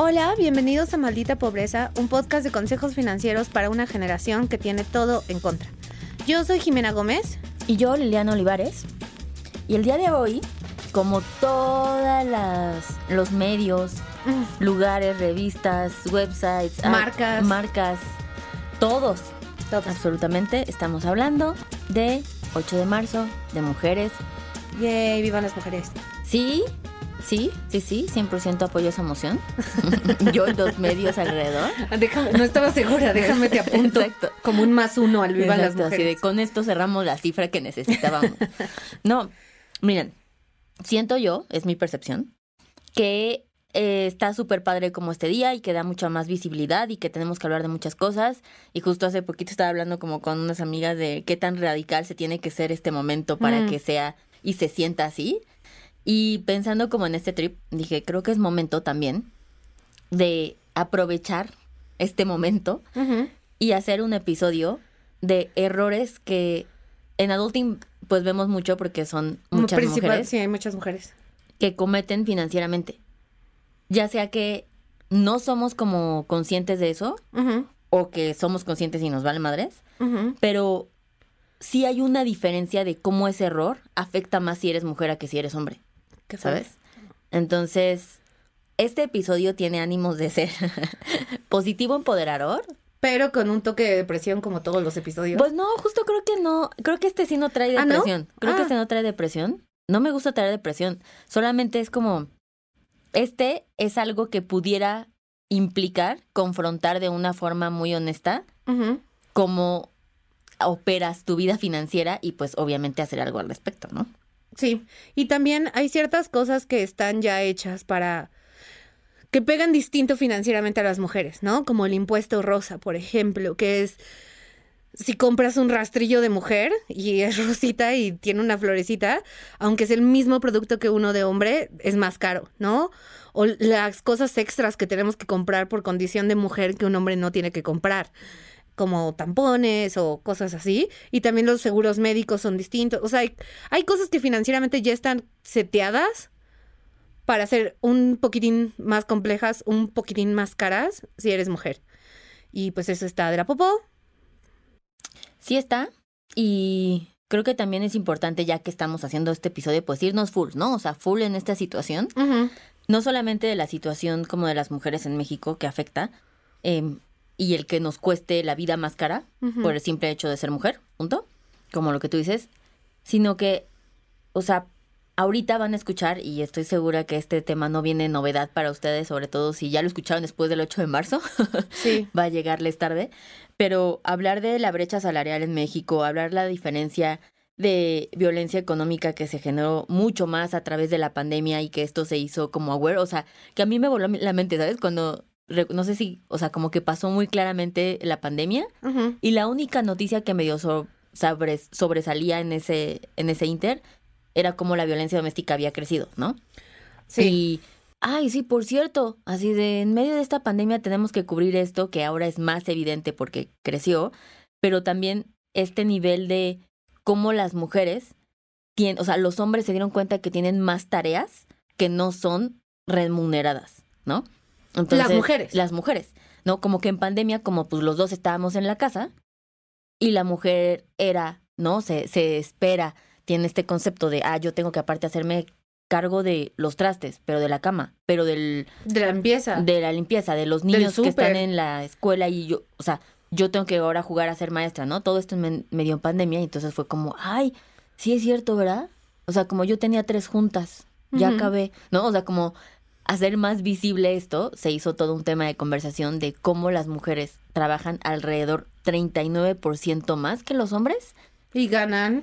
Hola, bienvenidos a Maldita Pobreza, un podcast de consejos financieros para una generación que tiene todo en contra. Yo soy Jimena Gómez. Y yo, Liliana Olivares. Y el día de hoy, como todas los medios, lugares, revistas, websites, Marcas. marcas, todos, Todos. absolutamente, estamos hablando de 8 de marzo, de mujeres. Yay, vivan las mujeres. Sí, sí, sí, sí, 100% apoyo esa moción. yo y los medios alrededor. Déjame, no estaba segura, déjame te apunto. Exacto. Como un más uno al vivan las Exacto, así de mujeres. con esto cerramos la cifra que necesitábamos. no, miren, siento yo, es mi percepción, que eh, está súper padre como este día y que da mucha más visibilidad y que tenemos que hablar de muchas cosas. Y justo hace poquito estaba hablando como con unas amigas de qué tan radical se tiene que ser este momento para Mm. que sea y se sienta así. Y pensando como en este trip, dije, creo que es momento también de aprovechar este momento y hacer un episodio de errores que en adulting pues vemos mucho porque son muchas Principal- mujeres Sí, hay muchas mujeres. que cometen financieramente. Ya sea que no somos como conscientes de eso o que somos conscientes y nos vale madres, pero sí hay una diferencia de cómo ese error afecta más si eres mujer a que si eres hombre, ¿Qué ¿sabes? Entonces, este episodio tiene ánimos de ser positivo empoderador, Pero con un toque de depresión como todos los episodios. Pues no, justo creo que no. Creo que este sí no trae ¿Ah, no? depresión. Creo que Ah. este no trae depresión. No me gusta traer depresión. Solamente es como. Este es algo que pudiera implicar confrontar de una forma muy honesta Ujú. cómo operas tu vida financiera y pues obviamente hacer algo al respecto, ¿no? Sí, y también hay ciertas cosas que están ya hechas para que pegan distinto financieramente a las mujeres, ¿no? Como el impuesto rosa, por ejemplo, que es si compras un rastrillo de mujer y es rosita y tiene una florecita, aunque es el mismo producto que uno de hombre, es más caro, ¿no? O las cosas extras que tenemos que comprar por condición de mujer que un hombre no tiene que comprar como tampones o cosas así. Y también los seguros médicos son distintos. O sea, hay, hay cosas que financieramente ya están seteadas para ser un poquitín más complejas, un poquitín más caras si eres mujer. Y pues eso está de la popó. Sí está. Y creo que también es importante, ya que estamos haciendo este episodio, pues irnos full, ¿no? O sea, full en esta situación. no solamente de la situación como de las mujeres en México que afecta eh, y el que nos cueste la vida más cara por el simple hecho de ser mujer, punto, como lo que tú dices, sino que, o sea, ahorita van a escuchar y estoy segura que este tema no viene novedad para ustedes, sobre todo si ya lo escucharon después del 8 de marzo, Sí. va a llegarles tarde, pero hablar de la brecha salarial en México, hablar la diferencia de violencia económica que se generó mucho más a través de la pandemia y que esto se hizo como aware, o sea, que a mí me voló la mente, ¿sabes? Cuando, no sé si, o sea, como que pasó muy claramente la pandemia y la única noticia que medio so- sobres- sobresalía en ese, en ese inter era como la violencia doméstica había crecido, ¿no? Sí. Y, ay, sí, por cierto, así de en medio de esta pandemia tenemos que cubrir esto, que ahora es más evidente porque creció, pero también este nivel de cómo las mujeres tienen, o sea, los hombres se dieron cuenta que tienen más tareas que no son remuneradas, ¿no? Las mujeres. Las mujeres, ¿no? Como que en pandemia, como pues los dos estábamos en la casa y la mujer era, ¿no? Se, se espera, tiene este concepto de, ah, yo tengo que aparte hacerme cargo de los trastes, pero de la cama, pero del, De la limpieza. de la limpieza, de los niños que están en la escuela y yo, o sea, yo tengo que ahora jugar a ser maestra, ¿no? Todo esto me, me dio en pandemia y entonces fue como, ay, sí es cierto, ¿verdad? O sea, como yo tenía tres juntas, ya Ujú. acabé, ¿no? O sea, como hacer más visible esto, se hizo todo un tema de conversación de cómo las mujeres trabajan alrededor 39% más que los hombres Y ganan.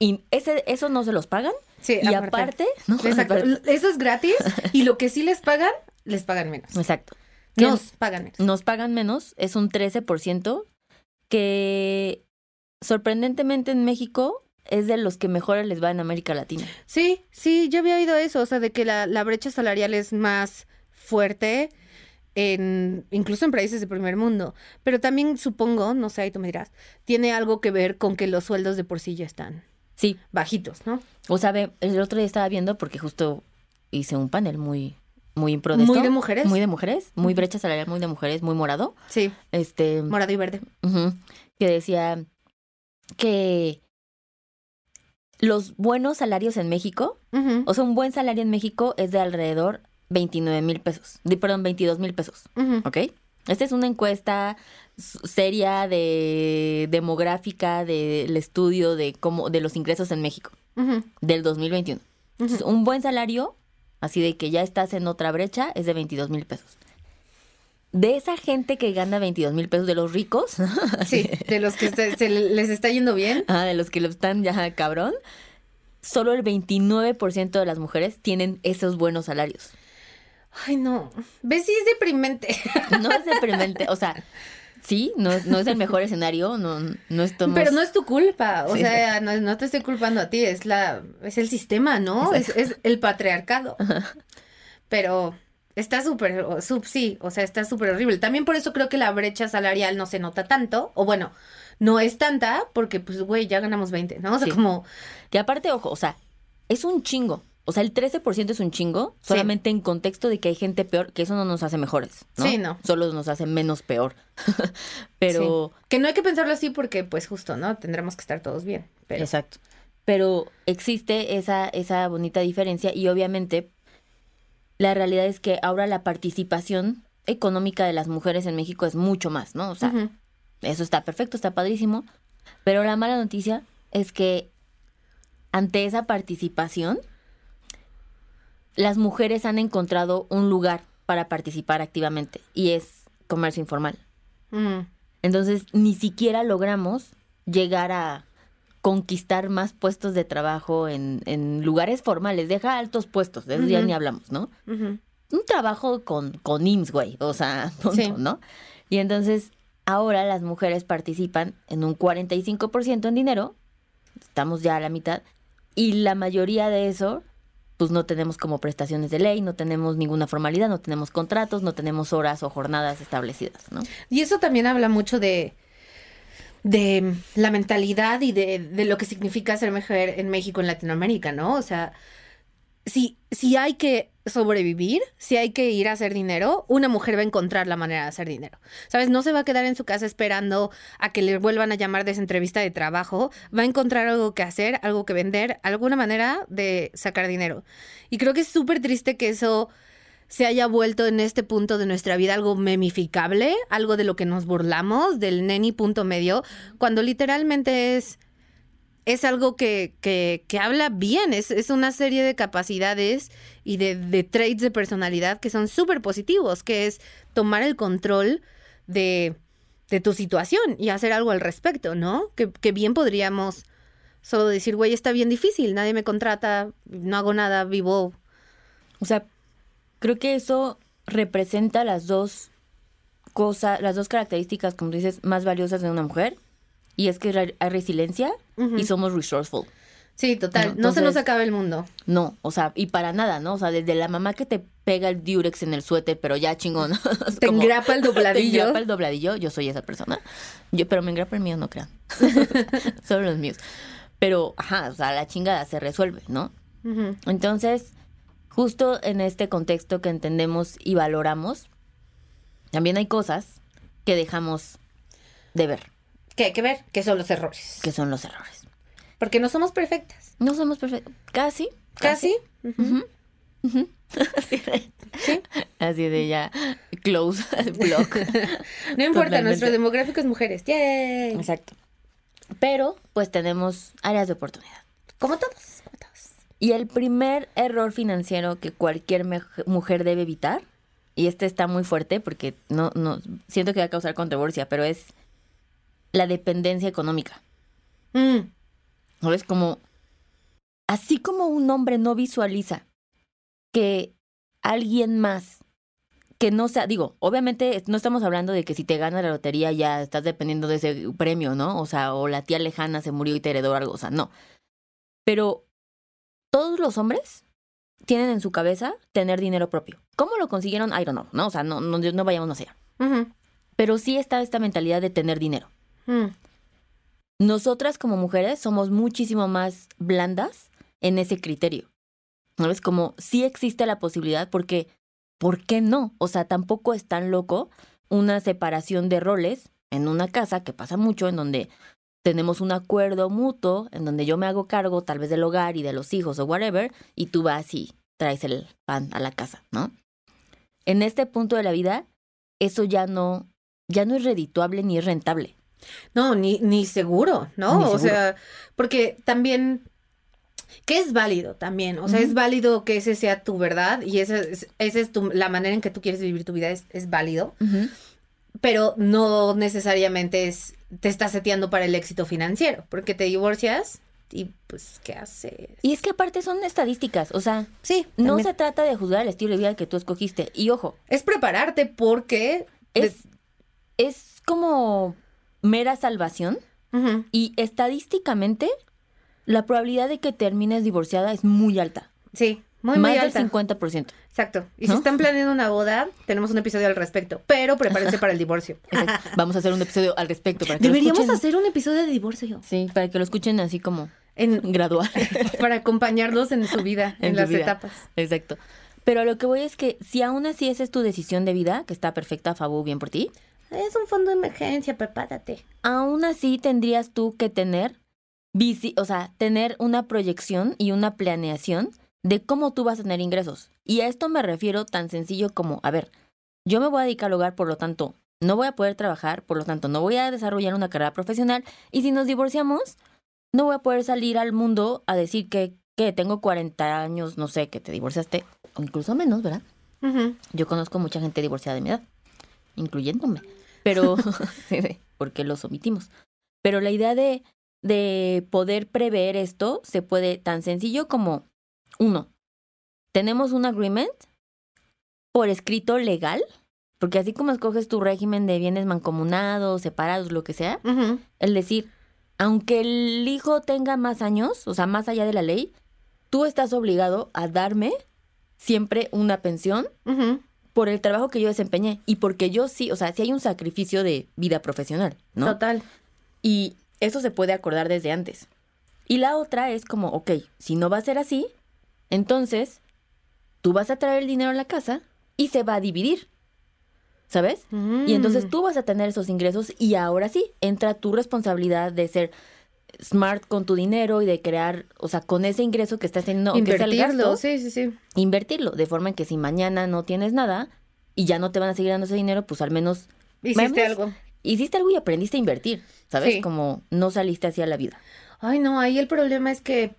y ese, eso no se los pagan. Sí, y aparte, ¿no? Exacto. Eso es gratis. Y lo que sí les pagan, les pagan menos. Exacto. Nos pagan menos. nos pagan menos, es un 13%, que sorprendentemente en México es de los que mejor les va en América Latina. Sí, sí, yo había oído eso, o sea, de que la, la brecha salarial es más fuerte en, incluso en países de primer mundo. Pero también supongo, no sé, ahí tú me dirás, tiene algo que ver con que los sueldos de por sí ya están Sí, bajitos, ¿no? o sea, ve, el otro día estaba viendo porque justo hice un panel muy, muy pro de Muy de mujeres. Muy de mujeres, muy brecha salarial, muy de mujeres, muy morado. Sí, Este, morado y verde. que decía que los buenos salarios en México, o sea, un buen salario en México es de alrededor 29 mil pesos, de, perdón, 22 mil pesos, ujú. ¿ok? Esta es una encuesta seria de demográfica del estudio de cómo de los ingresos en México Ujú, del 2021. Entonces, un buen salario, así de que ya estás en otra brecha, es de 22 mil pesos. De esa gente que gana 22 mil pesos, de los ricos, Sí, de los que se, se les está yendo bien. ah, de los que lo están ya cabrón, solo el 29% de las mujeres tienen esos buenos salarios. Ay, no. ¿Ves? Sí, es deprimente. No es deprimente, o sea, sí, no, es- no es el mejor escenario, no, no estamos... Pero no es tu culpa. O Sí. sea, no, no te estoy culpando a ti. Es la, es el sistema, ¿no? Es, es el patriarcado. Pero está súper, sub, sí, o sea, está súper horrible. También por eso creo que la brecha salarial no se nota tanto. O bueno, no es tanta porque, pues, güey, ya ganamos 20, ¿no? O sea, Sí. como, Que aparte, ojo, o sea, es un chingo. O sea, el 13% es un chingo, Sí. solamente en contexto de que hay gente peor, que eso no nos hace mejores, ¿no? Sí, no. Solo nos hace menos peor. Pero, sí. que no hay que pensarlo así porque, pues, justo, ¿no? Tendremos que estar todos bien. Pero, exacto. Pero existe esa, esa bonita diferencia y obviamente la realidad es que ahora la participación económica de las mujeres en México es mucho más, ¿no? O sea, eso está perfecto, está padrísimo. Pero la mala noticia es que ante esa participación, las mujeres han encontrado un lugar para participar activamente y es comercio informal. Entonces, ni siquiera logramos llegar a conquistar más puestos de trabajo en, en lugares formales. Deja altos puestos, de eso ya ni hablamos, ¿no? Un trabajo con, con IMSS, güey. O sea, punto, Sí. ¿no? Y entonces, ahora las mujeres participan en un 45% en dinero. Estamos ya a la mitad. Y la mayoría de eso, pues no tenemos como prestaciones de ley, no tenemos ninguna formalidad, no tenemos contratos, no tenemos horas o jornadas establecidas, ¿no? Y eso también habla mucho de, de la mentalidad y de, de lo que significa ser mujer en México, en Latinoamérica, ¿no? O sea, si, si hay que sobrevivir, si hay que ir a hacer dinero, una mujer va a encontrar la manera de hacer dinero. ¿Sabes? No se va a quedar en su casa esperando a que le vuelvan a llamar de esa entrevista de trabajo. Va a encontrar algo que hacer, algo que vender, alguna manera de sacar dinero. Y creo que es súper triste que eso se haya vuelto en este punto de nuestra vida algo memificable, algo de lo que nos burlamos, del neni punto medio, cuando literalmente es, es algo que, que, que habla bien, es, es una serie de capacidades y de, de traits de personalidad que son súper positivos, que es tomar el control de, de tu situación y hacer algo al respecto, ¿no? Que, que bien podríamos solo decir, güey, está bien difícil, nadie me contrata, no hago nada, vivo O sea, creo que eso representa las dos cosas, las dos características, como dices, más valiosas de una mujer. Y es que hay resiliencia y somos resourceful. Sí, total. No, no se nos entonces- acaba el mundo. No, o sea, y para nada, ¿no? O sea, desde la mamá que te pega el diurex en el suéter, pero ya chingón. Te como- engrapa el Te dobladillo. engrapa el dobladillo, yo soy esa persona. Yo, pero me engrapa el mío, no crean. Solo los míos. Pero, ajá, o sea, la chingada se resuelve, ¿no? Ujú. Entonces, justo en este contexto que entendemos y valoramos, también hay cosas que dejamos de ver, Que hay que ver qué son los errores. que son los errores. Porque no somos perfectas. No somos perfectos. Casi. Casi. Así de, Sí. así de ya, close el blog. No importa, nuestro demográfico es mujeres. ¡Yay! Exacto. Pero, pues tenemos áreas de oportunidad. Como todos. Como todos. Y el primer error financiero que cualquier mujer debe evitar, y este está muy fuerte porque no, no, siento que va a causar controversia, pero es la dependencia económica. Mm, ¿Sabes? Como, así como un hombre no visualiza que alguien más que no sea, digo, obviamente no estamos hablando de que si te ganas la lotería ya estás dependiendo de ese premio, ¿no? O sea, o la tía lejana se murió y te heredó algo, o sea, no. Pero todos los hombres tienen en su cabeza tener dinero propio. ¿Cómo lo consiguieron? I don't know, ¿no? O sea, no, no, no vayamos hacia. ujú, Pero sí está esta mentalidad de tener dinero. mm. Nosotras como mujeres somos muchísimo más blandas en ese criterio. ¿Sabes? Como sí existe la posibilidad porque ¿por qué no? O sea, tampoco es tan loco una separación de roles en una casa, que pasa mucho, en donde tenemos un acuerdo mutuo, en donde yo me hago cargo tal vez del hogar y de los hijos o whatever, y tú vas y traes el pan a la casa, ¿no? En este punto de la vida, eso ya no, ya no es redituable ni es rentable. No, ni, ni seguro, ¿no? Ni o sea, porque también, que es válido también, o sea, es válido que ese sea tu verdad y esa es, esa es tu, la manera en que tú quieres vivir tu vida, es, es válido, pero no necesariamente es, te estás seteando para el éxito financiero, porque te divorcias y pues, ¿qué haces? Y es que aparte son estadísticas, o sea, Sí, no también. se trata de juzgar el estilo de vida que tú escogiste. Y ojo, es prepararte porque... es, es como mera salvación y estadísticamente la probabilidad de que termines divorciada es muy alta. Sí, muy, muy más alta. del 50%. Exacto. Y ¿No? si están planeando una boda, tenemos un episodio al respecto, pero prepárense para el divorcio. Exacto. Vamos a hacer un episodio al respecto para que Deberíamos lo hacer un episodio de divorcio Sí, para que lo escuchen así como en, gradual. para acompañarlos en su vida, en, En su las vida. etapas. Exacto. Pero lo que voy es que si aún así esa es tu decisión de vida, que está perfecta, Fabu, bien por ti, Es un fondo de emergencia, prepárate. aún así tendrías tú que tener, visi- o sea, tener una proyección y una planeación de cómo tú vas a tener ingresos. Y a esto me refiero tan sencillo como, a ver, yo me voy a dedicar al hogar, por lo tanto, no voy a poder trabajar, por lo tanto, no voy a desarrollar una carrera profesional. Y si nos divorciamos, no voy a poder salir al mundo a decir que, que tengo 40 años, no sé, que te divorciaste, o incluso menos, ¿verdad? Yo conozco mucha gente divorciada de mi edad, incluyéndome. Pero, porque los omitimos. Pero la idea de, de poder prever esto se puede tan sencillo como, uno, tenemos un agreement por escrito legal, porque así como escoges tu régimen de bienes mancomunados, separados, lo que sea, Ujú. el decir, aunque el hijo tenga más años, o sea, más allá de la ley, tú estás obligado a darme siempre una pensión por el trabajo que yo desempeñé y porque yo sí, o sea, sí hay un sacrificio de vida profesional, ¿no? Total. Y eso se puede acordar desde antes. Y la otra es como, ok, si no va a ser así, entonces tú vas a traer el dinero a la casa y se va a dividir. ¿Sabes? Y entonces Mm. tú vas a tener esos ingresos y ahora sí entra tu responsabilidad de ser smart con tu dinero y de crear, o sea, con ese ingreso que estás teniendo, aunque sea el Invertirlo, gasto, sí, sí, sí. invertirlo, de forma en que si mañana no tienes nada y ya no te van a seguir dando ese dinero, pues al menos Hiciste algo. hiciste algo y aprendiste a invertir, ¿sabes? Sí. Como no saliste hacia la vida. Ay, no, ahí el problema es que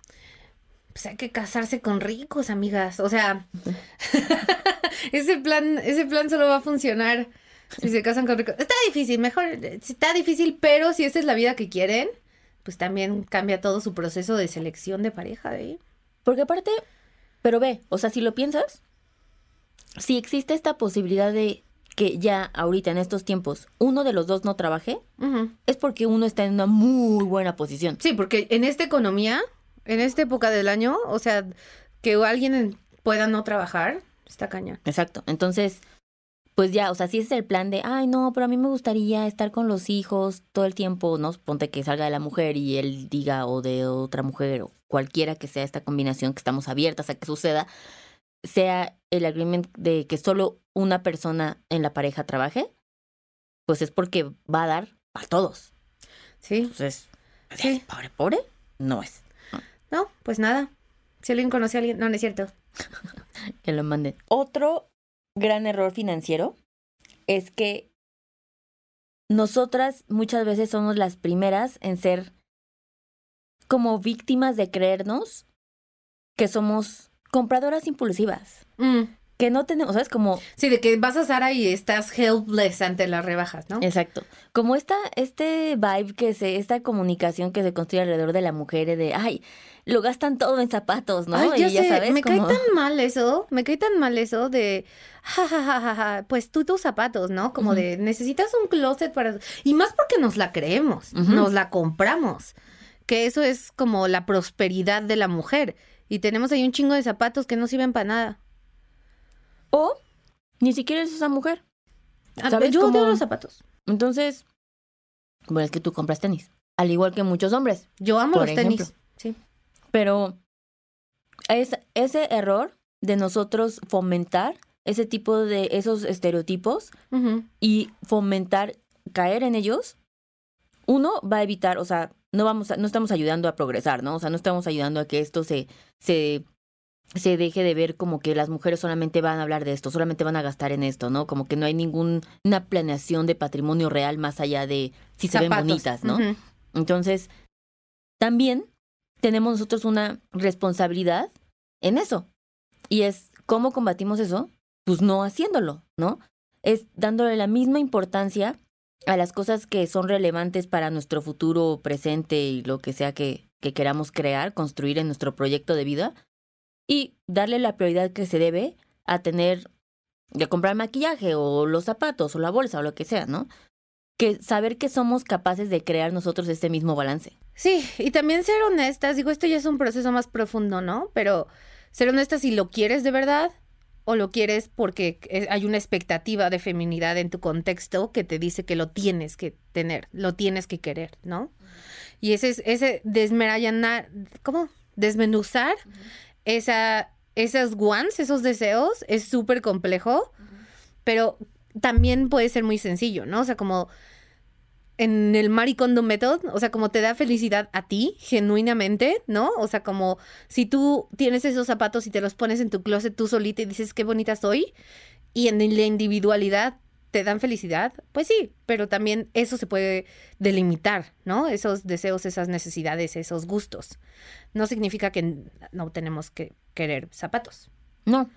pues hay que casarse con ricos, amigas. O sea, ese plan, ese plan solo va a funcionar si se casan con ricos. Está difícil, mejor, está difícil, pero si esta es la vida que quieren, pues también cambia todo su proceso de selección de pareja, ¿eh? Porque aparte, pero ve, o sea, si lo piensas, si existe esta posibilidad de que ya ahorita en estos tiempos uno de los dos no trabaje, es porque uno está en una muy buena posición. Sí, porque en esta economía, en esta época del año, o sea, que alguien en- pueda no trabajar, está cañón. Exacto. Entonces, pues ya, o sea, si ese es el plan de, ay, no, pero a mí me gustaría estar con los hijos todo el tiempo, ¿no? Ponte que salga de la mujer y él diga o de otra mujer o cualquiera que sea esta combinación que estamos abiertas a que suceda, sea el agreement de que solo una persona en la pareja trabaje, pues es porque va a dar a todos. Sí. Entonces, Sí. pobre, pobre, no es. No, pues nada. Si alguien conoce a alguien, no, no es cierto. que lo manden. Otro gran error financiero es que nosotras muchas veces somos las primeras en ser como víctimas de creernos que somos compradoras impulsivas, Mm. Que no tenemos, ¿sabes? Como, Sí, de que vas a Sara y estás helpless ante las rebajas, ¿no? exacto, como esta, este vibe que se, esta comunicación que se construye alrededor de la mujer de, ay, lo gastan todo en zapatos, ¿no? Ay, ya, y ya sé, sabes, me como... cae tan mal eso, me cae tan mal eso de, ja, ja, ja, ja, ja, pues tú tus zapatos, ¿no? Como de, necesitas un closet para... Y más porque nos la creemos, nos la compramos, que eso es como la prosperidad de la mujer. Y tenemos ahí un chingo de zapatos que no sirven para nada. O ni siquiera eres esa mujer. Ah, ¿Sabes? Yo odio los zapatos. Entonces, bueno, es que tú compras tenis, al igual que muchos hombres. Yo amo Por los tenis. Sí. Pero es, ese error de nosotros fomentar ese tipo de esos estereotipos y fomentar caer en ellos, uno va a evitar, o sea, no vamos a, no estamos ayudando a progresar, ¿no? O sea, no estamos ayudando a que esto se, se, se deje de ver como que las mujeres solamente van a hablar de esto, solamente van a gastar en esto, ¿no? Como que no hay ninguna planeación de patrimonio real más allá de si se ven bonitas, ¿no? Entonces, también tenemos nosotros una responsabilidad en eso. Y es, ¿cómo combatimos eso? Pues no haciéndolo, ¿no? Es dándole la misma importancia a las cosas que son relevantes para nuestro futuro presente y lo que sea que, que queramos crear, construir en nuestro proyecto de vida. Y darle la prioridad que se debe a tener, de comprar maquillaje o los zapatos o la bolsa o lo que sea, ¿no? Que saber que somos capaces de crear nosotros este mismo balance. Sí, y también ser honestas, digo, esto ya es un proceso más profundo, ¿no? Pero ser honestas si lo quieres de verdad o lo quieres porque eh, hay una expectativa de feminidad en tu contexto que te dice que lo tienes que tener, lo tienes que querer, ¿no? Y ese es ese desmerayanar, ¿cómo? Desmenuzar esa esas wants, esos deseos es súper complejo, pero también puede ser muy sencillo, ¿no? O sea, como en el Maricondo Method, o sea, como te da felicidad a ti, genuinamente, ¿no? O sea, como si tú tienes esos zapatos y te los pones en tu closet tú solita y dices qué bonita soy, y en la individualidad te dan felicidad, pues sí, pero también eso se puede delimitar, ¿no? Esos deseos, esas necesidades, esos gustos. No significa que no tenemos que querer zapatos. No.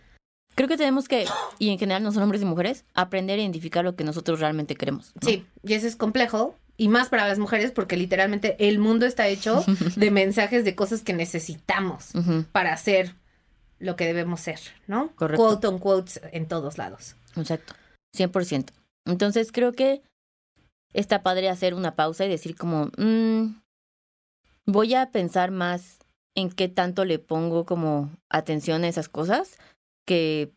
Creo que tenemos que, y en general no son hombres y mujeres, aprender a identificar lo que nosotros realmente queremos. ¿no? Sí, y eso es complejo. Y más para las mujeres porque literalmente el mundo está hecho de mensajes de cosas que necesitamos para hacer lo que debemos ser, ¿no? Correcto. Quote on quotes en todos lados. Exacto. 100%. Entonces creo que está padre hacer una pausa y decir como, mm, voy a pensar más en qué tanto le pongo como atención a esas cosas que,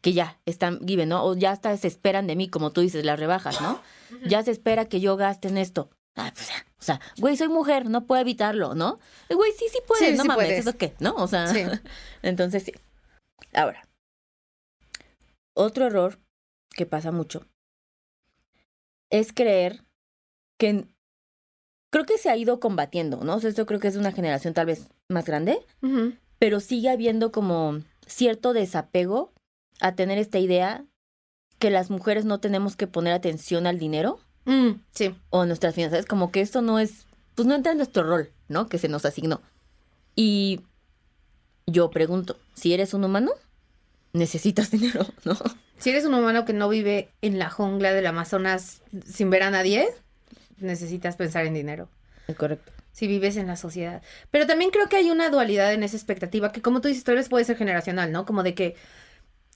que ya están given, ¿no? O ya hasta se esperan de mí, como tú dices, las rebajas, ¿no? Ya se espera que yo gaste en esto. Ah, pues ya. O sea, güey, soy mujer, no puedo evitarlo, ¿no? Güey, sí, sí puedes, Sí, no sí mames, puedes. ¿eso qué? ¿No? O sea, Sí. entonces sí. Ahora, otro error que pasa mucho es creer que creo que se ha ido combatiendo, ¿no? O sea, esto creo que es una generación tal vez más grande, pero sigue habiendo como cierto desapego a tener esta idea que las mujeres no tenemos que poner atención al dinero Mm, sí. o a nuestras finanzas, como que esto no es, pues no entra en nuestro rol, ¿no? Que se nos asignó. Y yo pregunto, si eres un humano, necesitas dinero, ¿no? Si eres un humano que no vive en la jungla del Amazonas sin ver a nadie, necesitas pensar en dinero. Correcto. Si vives en la sociedad. Pero también creo que hay una dualidad en esa expectativa que, como tú dices, tal vez puede ser generacional, ¿no? Como de que,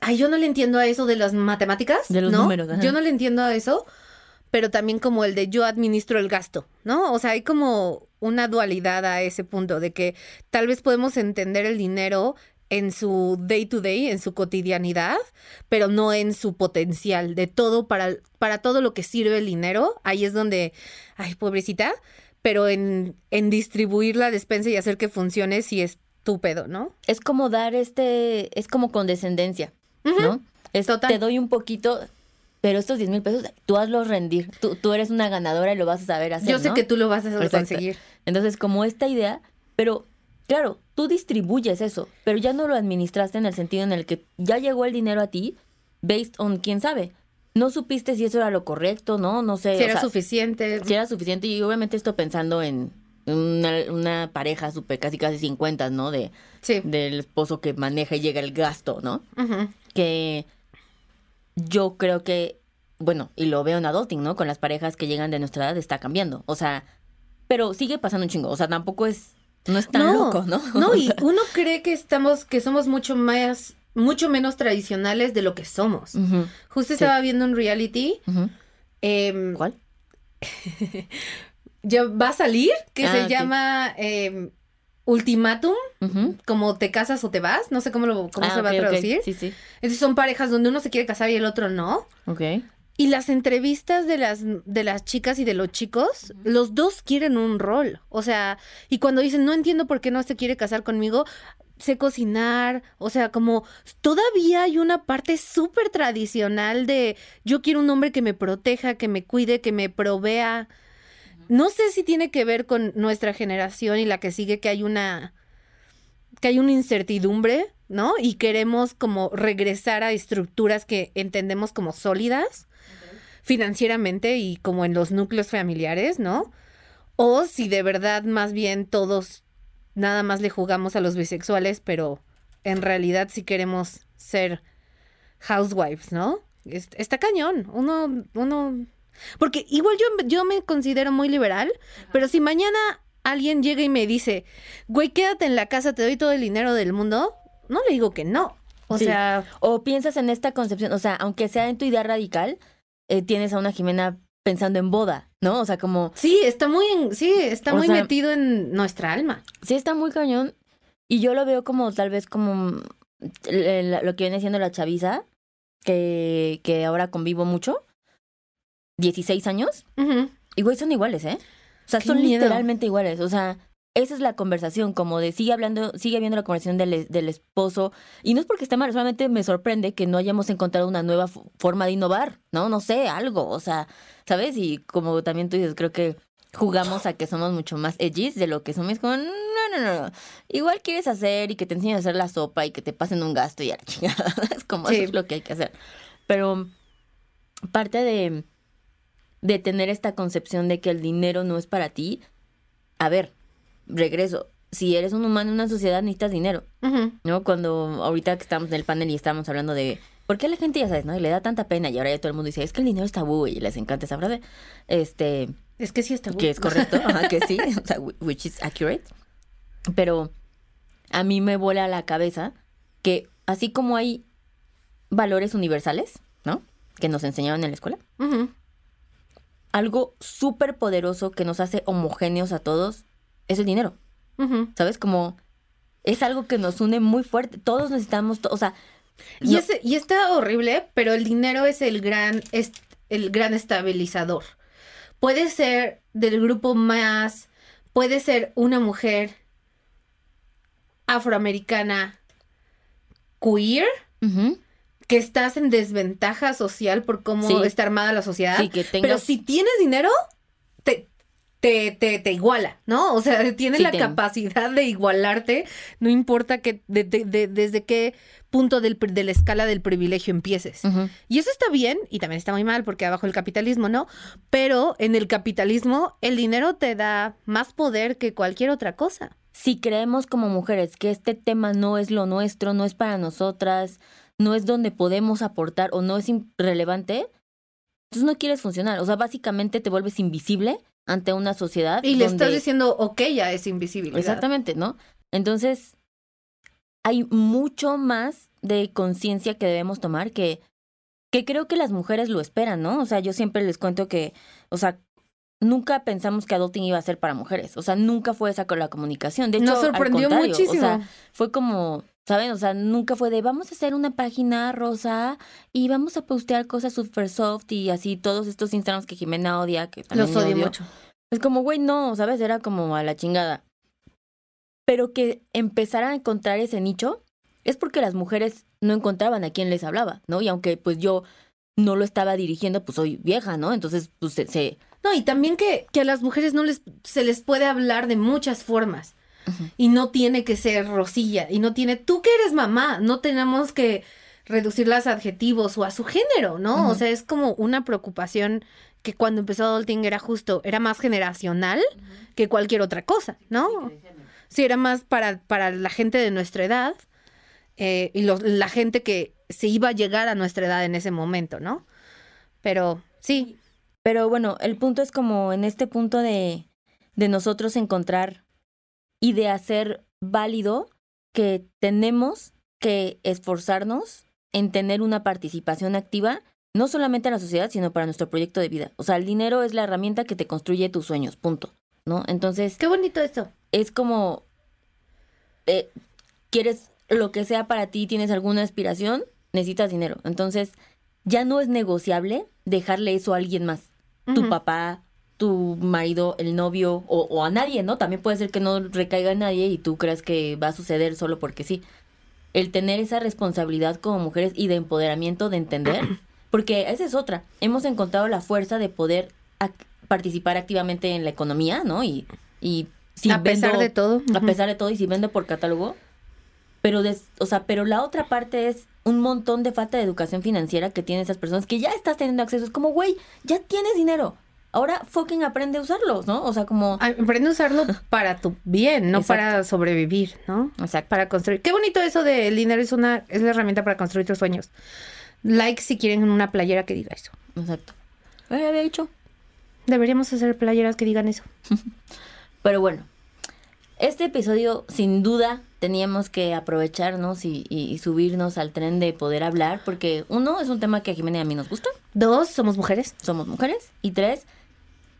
ay, yo no le entiendo a eso de las matemáticas. De los ¿no? números, ajá. Yo no le entiendo a eso, pero también como el de yo administro el gasto, ¿no? O sea, hay como una dualidad a ese punto de que tal vez podemos entender el dinero en su day to day, en su cotidianidad, pero no en su potencial de todo para, para todo lo que sirve el dinero. Ahí es donde, ay, pobrecita, pero en, en distribuir la despensa y hacer que funcione sí es estúpido, ¿no? Es como dar este, es como condescendencia, Ujú. ¿no? Es, Total. Te doy un poquito, pero estos 10 mil pesos, tú hazlos rendir. Tú, tú eres una ganadora y lo vas a saber hacer, Yo sé ¿no? que tú lo vas a conseguir. Entonces, como esta idea, pero claro, tú distribuyes eso, pero ya no lo administraste en el sentido en el que ya llegó el dinero a ti, based on quién sabe. No supiste si eso era lo correcto, ¿no? No sé. Si o era sea, suficiente. si era suficiente. Y obviamente esto pensando en una, una pareja súper casi casi 50, ¿no? De, Sí. del esposo que maneja y llega el gasto, ¿no? Ujú. Que yo creo que, bueno, y lo veo en adulting, ¿no? Con las parejas que llegan de nuestra edad está cambiando. O sea, pero sigue pasando un chingo. O sea, tampoco es, no es tan loco, ¿no? No, y uno cree que estamos, que somos mucho más, mucho menos tradicionales de lo que somos. Justo estaba viendo un reality. em, ¿Cuál? ya va a salir, que Ah, se ok. llama Ultimátum, Ujú. como te casas o te vas, no sé cómo, lo, cómo Ah, se va a traducir. Sí, sí. Entonces son parejas donde uno se quiere casar y el otro no. Ok. Y las entrevistas de las, de las chicas y de los chicos, los dos quieren un rol. O sea, y cuando dicen, no entiendo por qué no se quiere casar conmigo, sé cocinar, o sea, como todavía hay una parte súper tradicional de yo quiero un hombre que me proteja, que me cuide, que me provea. No sé si tiene que ver con nuestra generación y la que sigue que hay una que hay una incertidumbre, ¿no? Y queremos como regresar a estructuras que entendemos como sólidas financieramente y como en los núcleos familiares, ¿no? O si de verdad más bien todos nada más le jugamos a los bisexuales, pero en realidad sí queremos ser housewives, ¿no? Está cañón. Uno, uno. Porque igual yo, yo me considero muy liberal, pero si mañana alguien llega y me dice, güey, quédate en la casa, te doy todo el dinero del mundo, no le digo que no. O sea. O piensas en esta concepción, o sea, aunque sea en tu idea radical, eh, tienes a una Jimena pensando en boda, ¿no? O sea, como... Sí, está muy, sí, está muy metido en nuestra alma. Sí, está muy cañón. Y yo lo veo como tal vez como lo que viene siendo la chaviza, que, que ahora convivo mucho. 16 años. Y güey, son iguales, ¿eh? O sea, son literalmente iguales. O sea, esa es la conversación, como de sigue hablando, sigue viendo la conversación del, del, esposo. Y no es porque esté mal, solamente me sorprende que no hayamos encontrado una nueva forma de innovar, ¿no? No sé, algo, o sea, ¿sabes? Y como también tú dices, creo que jugamos a que somos mucho más edgys de lo que somos como, no, no, no, igual quieres hacer y que te enseñen a hacer la sopa y que te pasen un gasto y ya, es como eso es lo que hay que hacer. Pero parte de, de tener esta concepción de que el dinero no es para ti, a ver, regreso, si eres un humano en una sociedad necesitas dinero, ¿no? Cuando ahorita que estamos en el panel y estamos hablando de por qué la gente ya sabes, ¿no? Y le da tanta pena y ahora ya todo el mundo dice, es que el dinero es tabú y les encanta esa frase. Este, es que sí es tabú. Que es correcto, ajá, que sí, o sea, which is accurate. Pero a mí me vuela la cabeza que así como hay valores universales, ¿no? Que nos enseñaron en la escuela. Algo súper poderoso que nos hace homogéneos a todos es el dinero. ¿Sabes? Como es algo que nos une muy fuerte. Todos necesitamos, o sea... Y, y está horrible, pero el dinero es el gran, es el gran estabilizador. Puede ser del grupo más, puede ser una mujer afroamericana queer, que estás en desventaja social por cómo está armada la sociedad. Pero si tienes dinero, te, te, te iguala, ¿no? O sea, tiene la capacidad de igualarte, no importa que de, de, desde qué punto del, de la escala del privilegio empieces. Y eso está bien y también está muy mal porque abajo el capitalismo, ¿no? Pero en el capitalismo el dinero te da más poder que cualquier otra cosa. Si creemos como mujeres que este tema no es lo nuestro, no es para nosotras, no es donde podemos aportar o no es irrelevante, entonces no quieres funcionar. O sea, básicamente te vuelves invisible ante una sociedad. Y le estás diciendo, ok, ya es invisible. Exactamente, ¿no? Entonces, hay mucho más de conciencia que debemos tomar que, que creo que las mujeres lo esperan, ¿no? O sea, yo siempre les cuento que, o sea, nunca pensamos que adulting iba a ser para mujeres. O sea, nunca fue esa con la comunicación. De hecho, Nos sorprendió muchísimo. O sea, fue como, ¿saben? O sea, nunca fue de vamos a hacer una página rosa y vamos a postear cosas super soft y así todos estos Instagrams que Jimena odia, que también Los odio mucho. Es como, güey, no, ¿sabes? Era como a la chingada. Pero que empezara a encontrar ese nicho es porque las mujeres no encontraban a quién les hablaba, ¿no? Y aunque pues yo no lo estaba dirigiendo, pues soy vieja, ¿no? Entonces, pues se... No, y también que, que a las mujeres no les, se les puede hablar de muchas formas. Y no tiene que ser Rosilla. Y no tiene, tú que eres mamá, no tenemos que reducir los adjetivos o a su género, ¿no? O sea, es como una preocupación que cuando empezó Adulting era justo, era más generacional que cualquier otra cosa, ¿no? Sí, era más para, para la gente de nuestra edad eh, y la gente que se iba a llegar a nuestra edad en ese momento, ¿no? Pero sí. Pero bueno, el punto es como en este punto de, de nosotros encontrar y de hacer válido que tenemos que esforzarnos en tener una participación activa, no solamente en la sociedad, sino para nuestro proyecto de vida. O sea, el dinero es la herramienta que te construye tus sueños, punto. ¿No? Entonces. Qué bonito esto. Es como. Eh, quieres lo que sea para ti, tienes alguna aspiración, necesitas dinero. Entonces, ya no es negociable dejarle eso a alguien más. Tu papá, tu marido, el novio o, o a nadie, ¿no? También puede ser que no recaiga en nadie y tú creas que va a suceder solo porque sí. El tener esa responsabilidad como mujeres y de empoderamiento de entender, porque esa es otra. Hemos encontrado la fuerza de poder ac- participar activamente en la economía, ¿no? Y, y si A pesar de todo. A pesar de todo y si vendo por catálogo, pero, des- o sea, pero la otra parte es un montón de falta de educación financiera que tienen esas personas que ya estás teniendo acceso. Es como, güey, ya tienes dinero. Ahora fucking aprende a usarlos, ¿no? O sea, como... Ay, Aprende a usarlo para tu bien, no Exacto. para sobrevivir, ¿no? Exacto. Para construir. Qué bonito eso de el dinero es una es la herramienta para construir tus sueños. Like si quieren una playera que diga eso. Exacto. Eh, había dicho. Deberíamos hacer playeras que digan eso. Pero bueno, este episodio sin duda teníamos que aprovecharnos y, y- y subirnos al tren de poder hablar porque uno, es un tema que a Jimena y a mí nos gusta. Dos, somos mujeres. somos mujeres. Y tres,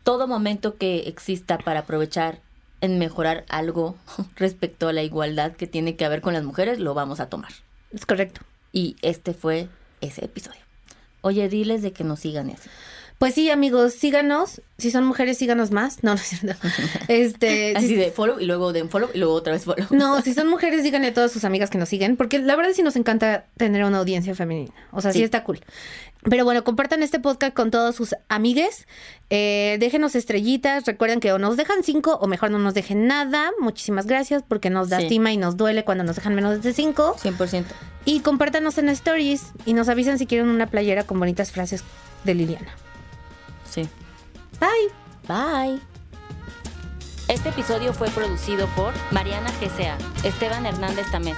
todo momento que exista para aprovechar en mejorar algo respecto a la igualdad que tiene que haber con las mujeres, lo vamos a tomar. Es correcto. Y este fue ese episodio. Oye, diles de que nos sigan así. Pues sí, amigos, síganos. Si son mujeres, síganos más. No, no es cierto. Este, Así si- de follow y luego de follow y luego otra vez follow. No, si son mujeres, díganle a todas sus amigas que nos siguen, porque la verdad sí nos encanta tener una audiencia femenina. O sea, sí, Sí. está cool. Pero bueno, compartan este podcast con todos sus amigues. Eh, déjenos estrellitas. Recuerden que o nos dejan cinco o mejor no nos dejen nada. Muchísimas gracias porque nos Sí. lastima y nos duele cuando nos dejan menos de cinco. 100%. Y compártanos en stories y nos avisan si quieren una playera con bonitas frases de Liliana. Sí. Bye. Bye. Este episodio fue producido por Mariana GCA, Esteban Hernández Tamés.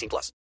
18 plus.